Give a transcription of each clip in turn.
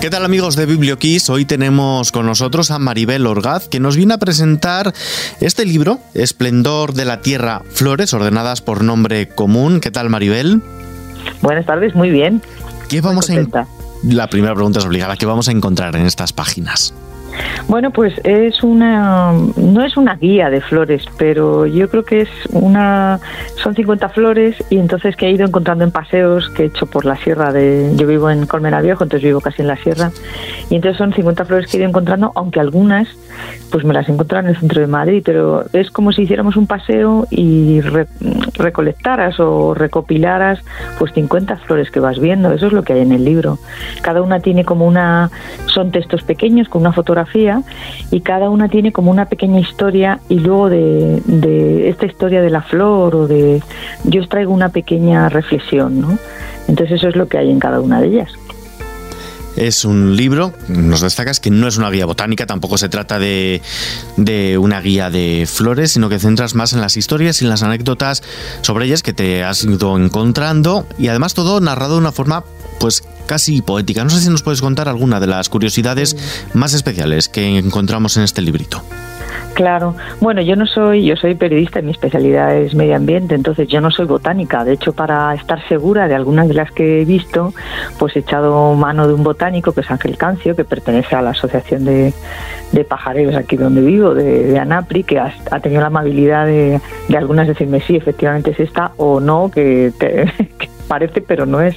¿Qué tal amigos de BiblioKiss? Hoy tenemos con nosotros a Maribel Orgaz que nos viene a presentar este libro, Esplendor de la Tierra, Flores ordenadas por nombre común. ¿Qué tal Maribel? Buenas tardes, muy bien. ¿Qué vamos a La primera pregunta es obligada. ¿Qué vamos a encontrar en estas páginas? Bueno, pues es una, no es una guía de flores, pero yo creo que es una, son 50 flores y entonces que he ido encontrando en paseos que he hecho por la sierra de, yo vivo en Colmena Viejo, entonces vivo casi en la sierra, y entonces son 50 flores que he ido encontrando, aunque algunas pues me las he encontrado en el centro de Madrid, pero es como si hiciéramos un paseo y recolectaras o recopilaras pues 50 flores que vas viendo, eso es lo que hay en el libro. Cada una tiene como una, son textos pequeños con una fotografía y cada una tiene como una pequeña historia y luego de, de esta historia de la flor o de, yo os traigo una pequeña reflexión, ¿no? Entonces eso es lo que hay en cada una de ellas. Es un libro, nos destacas que no es una guía botánica, tampoco se trata de, de, una guía de flores, sino que centras más en las historias y en las anécdotas sobre ellas que te has ido encontrando y además todo narrado de una forma pues casi poética. No sé si nos puedes contar alguna de las curiosidades más especiales que encontramos en este librito. Claro. Bueno, yo no soy, yo soy periodista y mi especialidad es medio ambiente, entonces yo no soy botánica. De hecho, para estar segura de algunas de las que he visto, pues he echado mano de un botánico que es Ángel Cancio, que pertenece a la Asociación de, de Pajareros aquí donde vivo, de, Anapri, que ha, tenido la amabilidad de, de algunas decirme sí, efectivamente es esta o no, que, que parece, pero no es.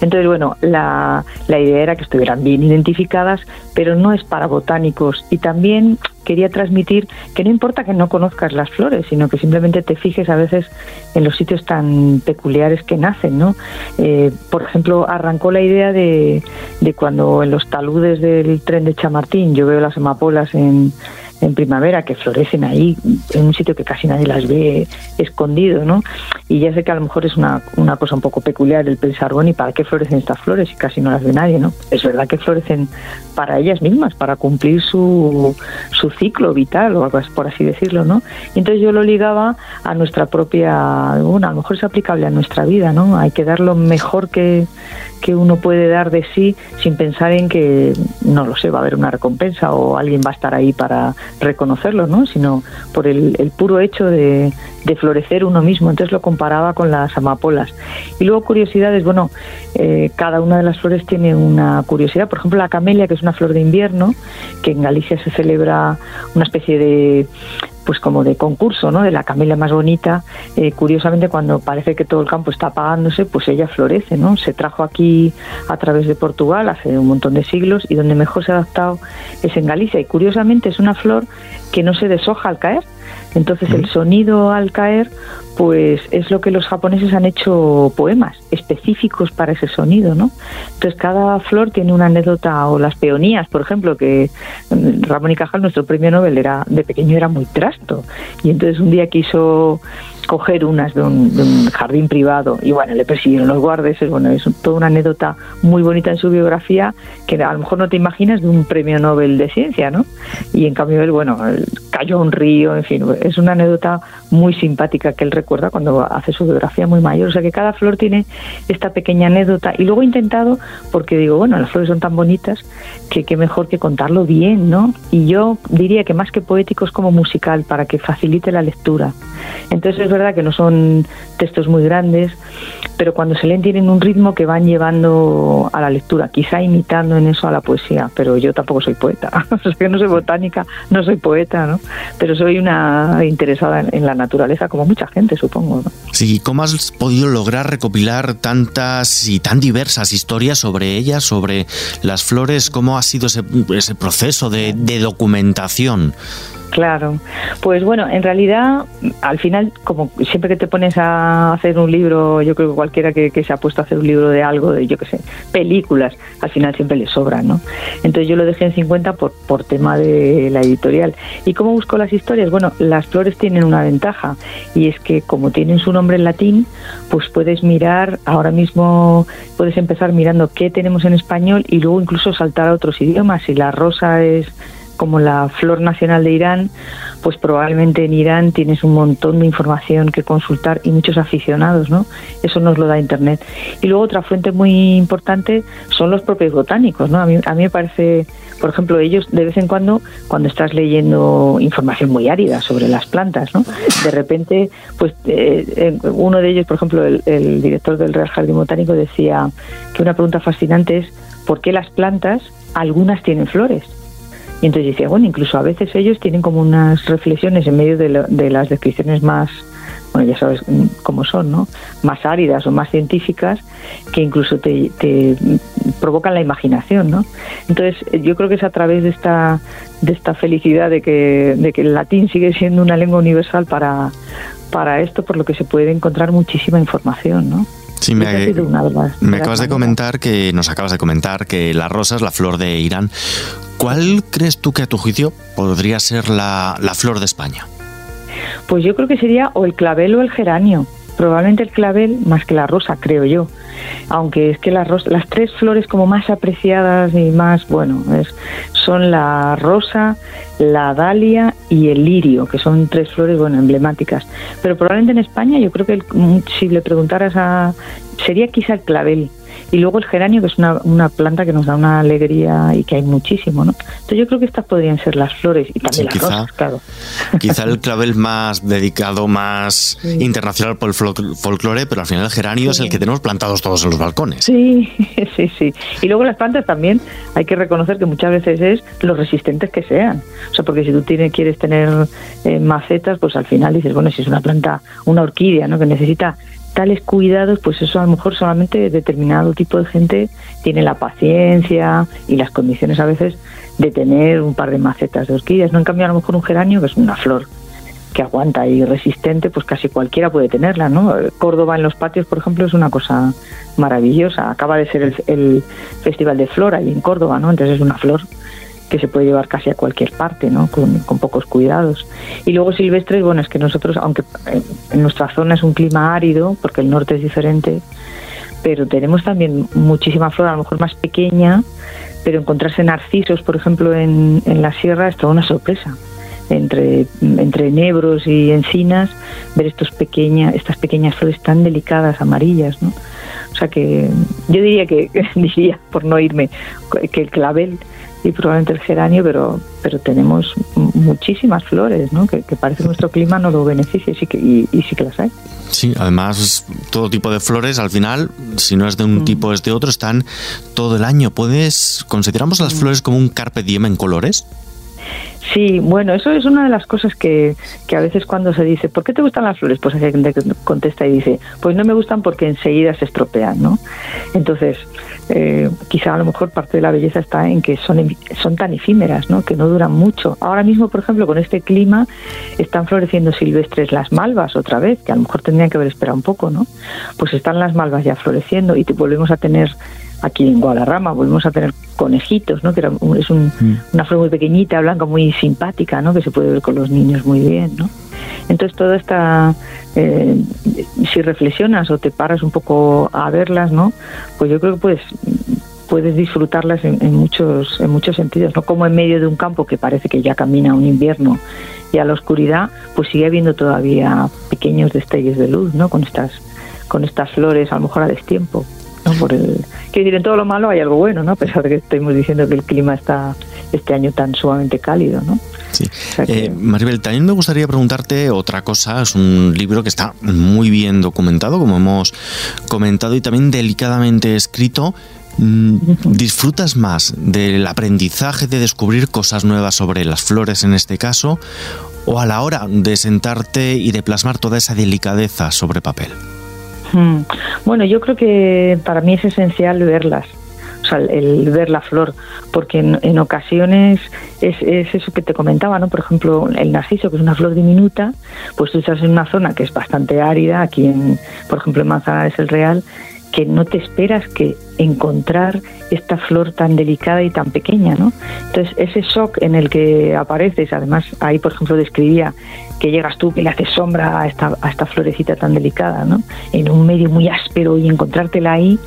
Entonces, bueno, la, la idea era que estuvieran bien identificadas, pero no es para botánicos. Y también quería transmitir que no importa que no conozcas las flores, sino que simplemente te fijes a veces en los sitios tan peculiares que nacen, ¿no? Eh, por ejemplo, arrancó la idea de, de cuando en los taludes del tren de Chamartín yo veo las amapolas en en primavera que florecen ahí en un sitio que casi nadie las ve escondido, ¿no? Y ya sé que a lo mejor es una, una cosa un poco peculiar el pensar, bueno, ¿y para qué florecen estas flores si casi no las ve nadie, ¿no? Es verdad que florecen para ellas mismas, para cumplir su, su ciclo vital o algo por así decirlo, ¿no? Y entonces yo lo ligaba a nuestra propia, bueno, a lo mejor es aplicable a nuestra vida, ¿no? Hay que dar lo mejor que, que uno puede dar de sí sin pensar en que, no lo sé, va a haber una recompensa o alguien va a estar ahí para reconocerlo, ¿no? sino por el, puro hecho de, florecer uno mismo. Entonces lo comparaba con las amapolas. Y luego curiosidades, bueno, eh, cada una de las flores tiene una curiosidad. Por ejemplo, la camelia, que es una flor de invierno, que en Galicia se celebra una especie de pues como de concurso, ¿no? De la camelia más bonita. Eh, curiosamente, cuando parece que todo el campo está apagándose, pues ella florece, ¿no? Se trajo aquí a través de Portugal hace un montón de siglos y donde mejor se ha adaptado es en Galicia. Y curiosamente es una flor que no se deshoja al caer. Entonces el sonido al caer pues es lo que los japoneses han hecho poemas específicos para ese sonido, ¿no? Entonces cada flor tiene una anécdota o las peonías, por ejemplo, que mm, Ramón y Cajal, nuestro premio Nobel, era de pequeño era muy trasto y entonces un día quiso coger unas de un, jardín privado y bueno, le persiguieron los guardes, es, bueno, es toda una anécdota muy bonita en su biografía que a lo mejor no te imaginas de un premio Nobel de ciencia, ¿no? Y en cambio él, bueno, cayó a un río, en fin, es una anécdota muy simpática que él recuerda cuando hace su biografía muy mayor, o sea que cada flor tiene esta pequeña anécdota y luego he intentado, porque digo, bueno, las flores son tan bonitas que qué mejor que contarlo bien, ¿no? Y yo diría que más que poético es como musical para que facilite la lectura. Entonces es verdad que no son textos muy grandes, pero cuando se leen tienen un ritmo que van llevando a la lectura, quizá imitando en eso a la poesía, pero yo tampoco soy poeta, o sea, que no soy botánica, no soy poeta, ¿no? Pero soy una interesada en, la naturaleza como mucha gente, supongo, ¿no? Sí, ¿cómo has podido lograr recopilar tantas y tan diversas historias sobre ellas, sobre las flores? ¿Cómo ha sido ese, ese proceso de, de documentación? Claro, pues bueno, en realidad, al final, como siempre que te pones a hacer un libro, yo creo que cualquiera que, se ha puesto a hacer un libro de algo, de yo qué sé, películas, al final siempre le sobran, ¿no? Entonces yo lo dejé en 50 por, por tema de la editorial. ¿Y cómo busco las historias? Bueno, las flores tienen una ventaja y es que como tienen su nombre en latín, pues puedes mirar, ahora mismo puedes empezar mirando qué tenemos en español y luego incluso saltar a otros idiomas. Si la rosa es como la flor nacional de Irán, pues probablemente en Irán tienes un montón de información que consultar y muchos aficionados, ¿no? Eso nos lo da Internet. Y luego otra fuente muy importante son los propios botánicos, ¿no? A mí, a mí me parece, por ejemplo, ellos de vez en cuando, cuando estás leyendo información muy árida sobre las plantas, ¿no? De repente, pues eh, uno de ellos, por ejemplo, el, el director del Real Jardín Botánico decía que una pregunta fascinante es ¿por qué las plantas, algunas tienen flores? Y entonces decía, bueno, incluso a veces ellos tienen como unas reflexiones en medio de, las descripciones más, bueno, ya sabes cómo son, ¿no? Más áridas o más científicas, que incluso te, provocan la imaginación, ¿no? Entonces, yo creo que es a través de esta, de esta felicidad de que, de que el latín sigue siendo una lengua universal para, para esto, por lo que se puede encontrar muchísima información, ¿no? Sí, me, acabas de comentar que nos acabas de comentar que la rosa es la flor de Irán. ¿Cuál crees tú que a tu juicio podría ser la, la flor de España? Pues yo creo que sería o el clavel o el geranio. Probablemente el clavel más que la rosa, creo yo. Aunque es que las, tres flores como más apreciadas y más, bueno, es, son la rosa, la dalia y el lirio, que son tres flores, bueno, emblemáticas. Pero probablemente en España yo creo que si le preguntaras a... sería quizá el clavel y luego el geranio, que es una, una, planta que nos da una alegría y que hay muchísimo, ¿no? Entonces yo creo que estas podrían ser las flores y también las quizá, rosas, claro. Quizá el clavel más dedicado, más internacional por el folclore, pero al final el geranio es el que tenemos plantados todos en los balcones. Sí, sí, sí. Y luego las plantas también hay que reconocer que muchas veces es los resistentes que sean. O sea, porque si tú tienes, quieres tener eh, macetas, pues al final dices, bueno, si es una planta, una orquídea, ¿no? Que necesita tales cuidados, pues eso a lo mejor solamente determinado tipo de gente tiene la paciencia y las condiciones a veces de tener un par de macetas de orquídeas. No en cambio a lo mejor un geranio, que es una flor que aguanta y resistente, pues casi cualquiera puede tenerla, ¿no? Córdoba en los patios, por ejemplo, es una cosa maravillosa. Acaba de ser el, el Festival de Flora ahí en Córdoba, ¿no? Entonces es una flor que se puede llevar casi a cualquier parte, ¿no? Con, pocos cuidados. Y luego silvestres, bueno, es que nosotros, aunque en nuestra zona es un clima árido, porque el norte es diferente, pero tenemos también muchísima flora, a lo mejor más pequeña, pero encontrarse narcisos, por ejemplo, en, en la sierra es toda una sorpresa. Entre, entre nebros y encinas, ver estos pequeña, estas pequeñas flores tan delicadas, amarillas, ¿no? O sea que yo diría que, diría, por no irme, que el clavel y probablemente el geranio, pero, pero tenemos muchísimas flores, ¿no? Que, parece que nuestro clima no lo beneficia y sí, que, y, sí que las hay. Sí, además todo tipo de flores al final, si no es de un mm. tipo es de otro, están todo el año. ¿Puedes, consideramos las mm. flores como un carpe diem en colores? Sí, bueno, eso es una de las cosas que, que, a veces cuando se dice, ¿por qué te gustan las flores? Pues hay gente que contesta y dice, pues no me gustan porque enseguida se estropean, ¿no? Entonces, eh, quizá a lo mejor parte de la belleza está en que son, son tan efímeras, ¿no? Que no duran mucho. Ahora mismo, por ejemplo, con este clima, están floreciendo silvestres las malvas otra vez, que a lo mejor tendrían que haber esperado un poco, ¿no? Pues están las malvas ya floreciendo y te volvemos a tener aquí en Guadarrama volvemos a tener conejitos, ¿no? Que es un, mm. una flor muy pequeñita, blanca, muy simpática, ¿no? Que se puede ver con los niños muy bien, ¿no? Entonces toda esta, eh, si reflexionas o te paras un poco a verlas, ¿no? Pues yo creo que puedes puedes disfrutarlas en, muchos en muchos sentidos, no como en medio de un campo que parece que ya camina un invierno y a la oscuridad, pues sigue habiendo todavía pequeños destellos de luz, ¿no? Con estas con estas flores a lo mejor a destiempo. Por el, que decir, en todo lo malo hay algo bueno, ¿no? A pesar de que estemos diciendo que el clima está este año tan sumamente cálido, ¿no? Sí. Eh, Maribel, también me gustaría preguntarte otra cosa. Es un libro que está muy bien documentado, como hemos comentado, y también delicadamente escrito. Mm, ¿Disfrutas más del aprendizaje de descubrir cosas nuevas sobre las flores en este caso o a la hora de sentarte y de plasmar toda esa delicadeza sobre papel? Mm. Bueno, yo creo que para mí es esencial verlas, o sea, el, ver la flor, porque en, ocasiones es, eso que te comentaba, ¿no? Por ejemplo, el narciso, que es una flor diminuta, pues tú estás en una zona que es bastante árida, aquí en, por ejemplo, en Manzanares el Real, que no te esperas que encontrar esta flor tan delicada y tan pequeña, ¿no? Entonces, ese shock en el que apareces, además, ahí, por ejemplo, describía que llegas tú, que le haces sombra a esta, florecita tan delicada, ¿no? En un medio muy áspero y encontrártela ahí,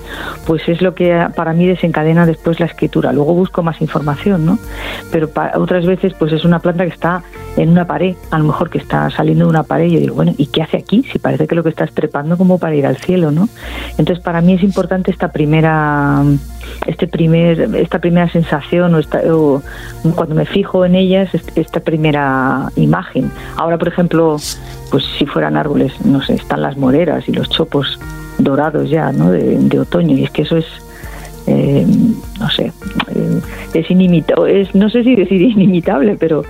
pues es lo que para mí desencadena después la escritura. Luego busco más información, ¿no? Pero otras veces, pues es una planta que está en una pared, a lo mejor que está saliendo de una pared, y yo digo, bueno, ¿y qué hace aquí? Si parece que lo que está trepando como para ir al cielo, ¿no? Entonces, para mí es importante esta primera este primer esta primera sensación o, esta, cuando me fijo en ellas esta primera imagen. Ahora por ejemplo pues si fueran árboles no sé están las moreras y los chopos dorados ya no de, otoño y es que eso es eh, no sé eh, es inimitable es no sé si decir inimitable pero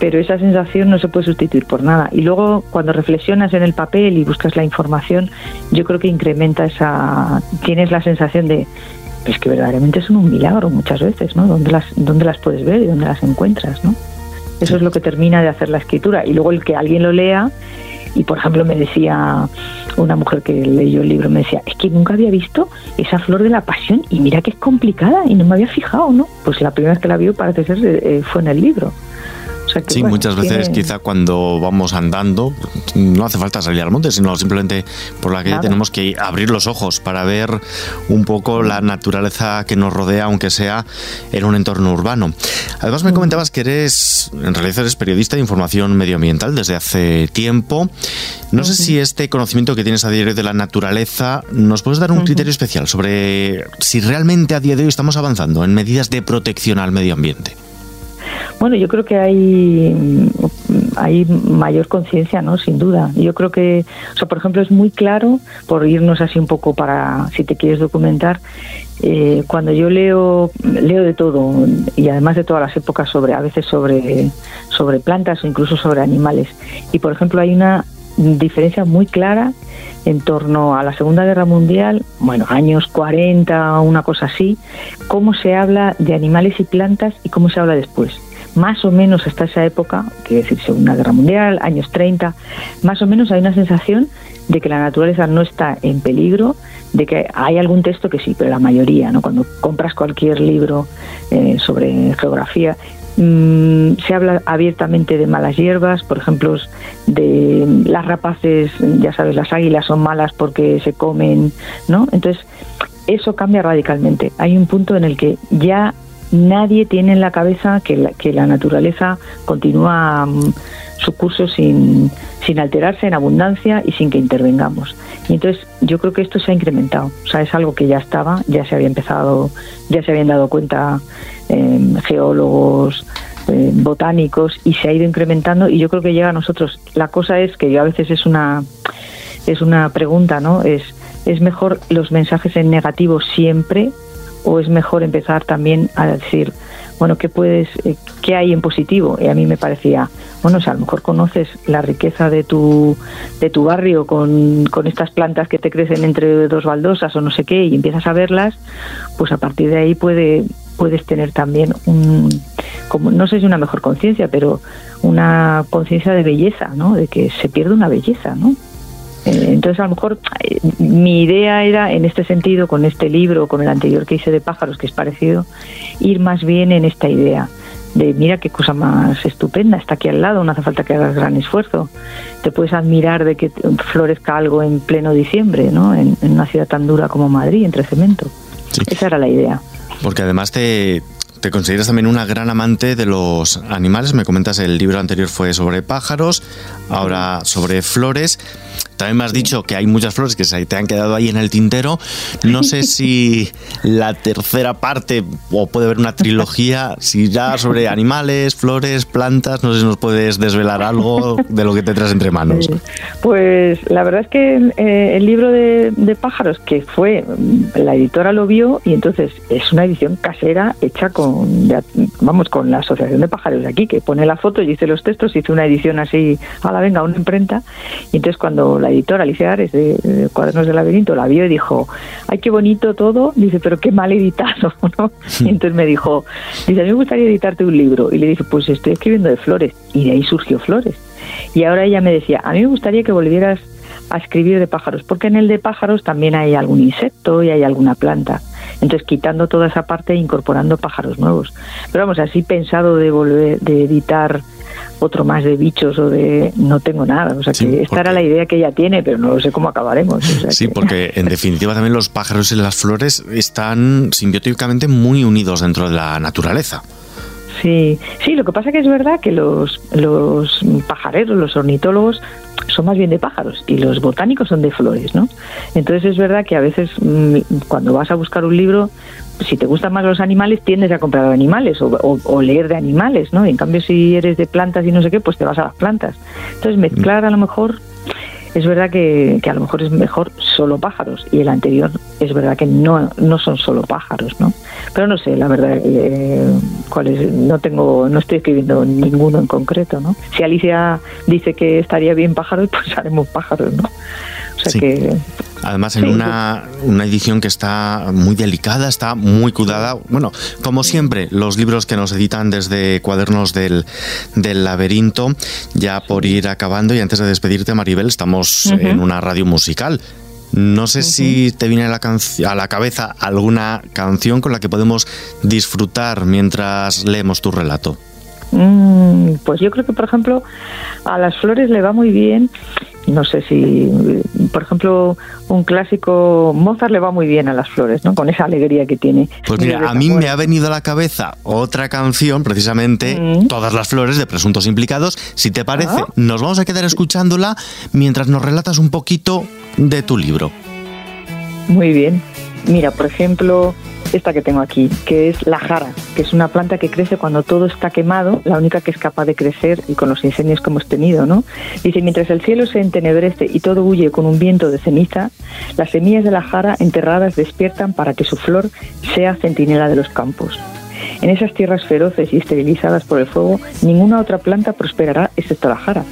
pero esa sensación no se puede sustituir por nada y luego cuando reflexionas en el papel y buscas la información yo creo que incrementa esa tienes la sensación de es que verdaderamente son un milagro muchas veces, ¿no? ¿Dónde las, dónde las puedes ver y dónde las encuentras, ¿no? Eso es lo que termina de hacer la escritura. Y luego el que alguien lo lea y, por ejemplo, me decía una mujer que leyó el libro, me decía, es que nunca había visto esa flor de la pasión y mira que es complicada y no me había fijado, ¿no? Pues la primera vez que la vio parece ser eh, fue en el libro sí, muchas veces quizá cuando vamos andando no hace falta salir al monte, sino simplemente por la que tenemos que abrir los ojos para ver un poco la naturaleza que nos rodea, aunque sea en un entorno urbano. Además me mm. comentabas que eres, en realidad eres periodista de información medioambiental desde hace tiempo. No sé si este conocimiento que tienes a diario de la naturaleza nos puedes dar un criterio especial sobre si realmente a día de hoy estamos avanzando en medidas de protección al medio ambiente. Bueno, yo creo que hay, hay mayor conciencia, ¿no? Sin duda. Yo creo que, o sea, por ejemplo, es muy claro, por irnos así un poco para, si te quieres documentar, eh, cuando yo leo, leo de todo, y además de todas las épocas, sobre, a veces sobre, sobre plantas o incluso sobre animales. Y, por ejemplo, hay una diferencia muy clara en torno a la Segunda Guerra Mundial, bueno, años 40, una cosa así, cómo se habla de animales y plantas y cómo se habla después más o menos hasta esa época, quiere decir Segunda Guerra Mundial, años 30, más o menos hay una sensación de que la naturaleza no está en peligro, de que hay algún texto que sí, pero la mayoría, ¿no? Cuando compras cualquier libro eh, sobre geografía, mm, se habla abiertamente de malas hierbas, por ejemplo, de las rapaces, ya sabes, las águilas son malas porque se comen, ¿no? Entonces, eso cambia radicalmente. Hay un punto en el que ya nadie tiene en la cabeza que la, que la naturaleza continúa mm, su curso sin, sin alterarse en abundancia y sin que intervengamos. Y entonces yo creo que esto se ha incrementado, o sea, es algo que ya estaba, ya se había empezado, ya se habían dado cuenta em, geólogos, em, botánicos y se ha ido incrementando y yo creo que llega a nosotros. La cosa es que yo a veces es una es una pregunta, ¿no? Es es mejor los mensajes en negativo siempre o es mejor empezar también a decir, bueno, ¿qué puedes, eh, qué hay en positivo? Y a mí me parecía, bueno, si a lo mejor conoces la riqueza de tu, de tu barrio con, con estas plantas que te crecen entre dos baldosas o no sé qué y empiezas a verlas, pues a partir de ahí puede, puedes tener también un, como, no sé si una mejor conciencia, pero una conciencia de belleza, ¿no? De que se pierde una belleza, ¿no? Eh, entonces, a lo mejor eh, mi idea era, en este sentido, con este libro, con el anterior que hice de pájaros, que es parecido, ir más bien en esta idea de mira qué cosa más estupenda, está aquí al lado, no hace falta que hagas gran esfuerzo. Te puedes admirar de que florezca algo en pleno diciembre, ¿no? En, una ciudad tan dura como Madrid, entre cemento. Esa era la idea. Porque además te, te consideras también una gran amante de los animales. Me comentas el libro anterior fue sobre pájaros, ahora sobre flores. También me has dicho que hay muchas flores que se te han quedado ahí en el tintero. No sé si la tercera parte, o puede haber una trilogía, si ya sobre animales, flores, plantas, no sé si nos puedes desvelar algo de lo que te traes entre manos. Pues la verdad es que eh, el libro de, pájaros, que fue, la editora lo vio y entonces es una edición casera hecha con, vamos, con la Asociación de Pájaros de aquí, que pone la foto y dice los textos, hizo una edición así, a la venga, una imprenta. Y entonces cuando la editora Alicia Ares de, Cuadernos del Laberinto la vio y dijo, ay, qué bonito todo, dice, pero qué mal editado, ¿no? Y entonces me dijo, dice, a mí me gustaría editarte un libro. Y le dije, pues estoy escribiendo de flores. Y de ahí surgió Flores. Y ahora ella me decía, a mí me gustaría que volvieras a escribir de pájaros, porque en el de pájaros también hay algún insecto y hay alguna planta. Entonces, quitando toda esa parte e incorporando pájaros nuevos. Pero vamos, así pensado de volver, de editar otro más de bichos o de no tengo nada. O sea, que esta era la idea que ella tiene, pero no sé cómo acabaremos. sí, porque en definitiva también los pájaros y las flores están simbióticamente muy unidos dentro de la naturaleza. Sí, sí, lo que pasa que es verdad que los, los pajareros, los ornitólogos, son más bien de pájaros y los botánicos son de flores, ¿no? Entonces es verdad que a veces mm, cuando vas a buscar un libro, si te gustan más los animales, tiendes a comprar animales o, leer de animales, ¿no? en cambio, si eres de plantas y no sé qué, pues te vas a las plantas. Entonces mezclar a lo mejor es verdad que, a lo mejor es mejor solo pájaros y el anterior es verdad que no, no son solo pájaros, ¿no? Pero no sé, la verdad, eh, cuál es, no tengo, no estoy escribiendo ninguno en concreto, ¿no? Si Alicia dice que estaría bien pájaros, pues haremos pájaros, ¿no? O sea que Además, en una, una, edición que está muy delicada, está muy cuidada. Bueno, como siempre, los libros que nos editan desde Cuadernos del, del Laberinto, ya por ir acabando y antes de despedirte, Maribel, estamos en una radio musical. No sé si te viene a la, a la cabeza alguna canción con la que podemos disfrutar mientras leemos tu relato. Mm, pues yo creo que, por ejemplo, a las flores le va muy bien no sé si, por ejemplo, un clásico Mozart le va muy bien a las flores, ¿no? Con esa alegría que tiene. Pues mira, a mí me ha venido a la cabeza otra canción, precisamente mm. Todas las flores de Presuntos Implicados. Si te parece, ah. nos vamos a quedar escuchándola mientras nos relatas un poquito de tu libro. Muy bien. Mira, por ejemplo, esta que tengo aquí, que es la jara, que es una planta que crece cuando todo está quemado, la única que es capaz de crecer y con los incendios que hemos tenido, ¿no? Dice, mientras el cielo se entenebrece y todo huye con un viento de ceniza, las semillas de la jara enterradas despiertan para que su flor sea centinela de los campos. En esas tierras feroces y esterilizadas por el fuego, ninguna otra planta prosperará excepto la jara,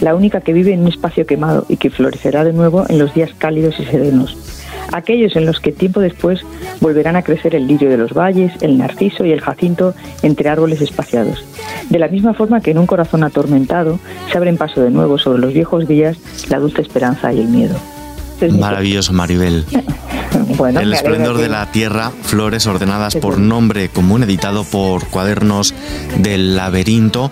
la única que vive en un espacio quemado y que florecerá de nuevo en los días cálidos y serenos aquellos en los que tiempo después volverán a crecer el lirio de los valles, el narciso y el jacinto entre árboles espaciados. De la misma forma que en un corazón atormentado se abren paso de nuevo sobre los viejos días la dulce esperanza y el miedo. Maravilloso, Maribel. el esplendor de la tierra, flores ordenadas por nombre común, editado por Cuadernos del Laberinto.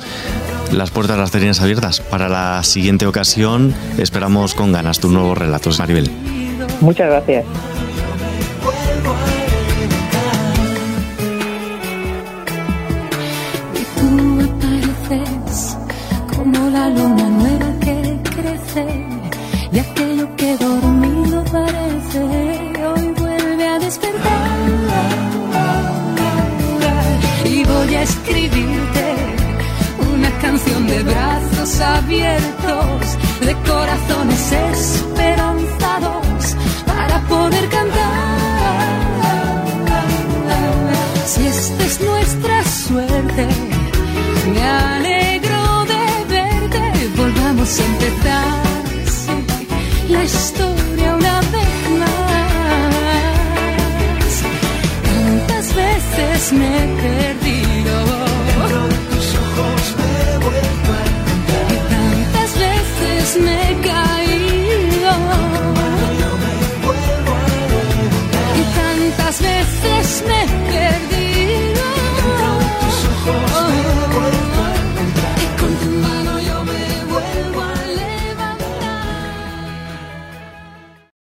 Las puertas las tenías abiertas. Para la siguiente ocasión esperamos con ganas tus nuevos relatos, Maribel. Muchas gracias. Como la luna nueva que crece y aquello que dormido parece hoy vuelve a despertar. Y voy a escribirte una canción de brazos abiertos, inocente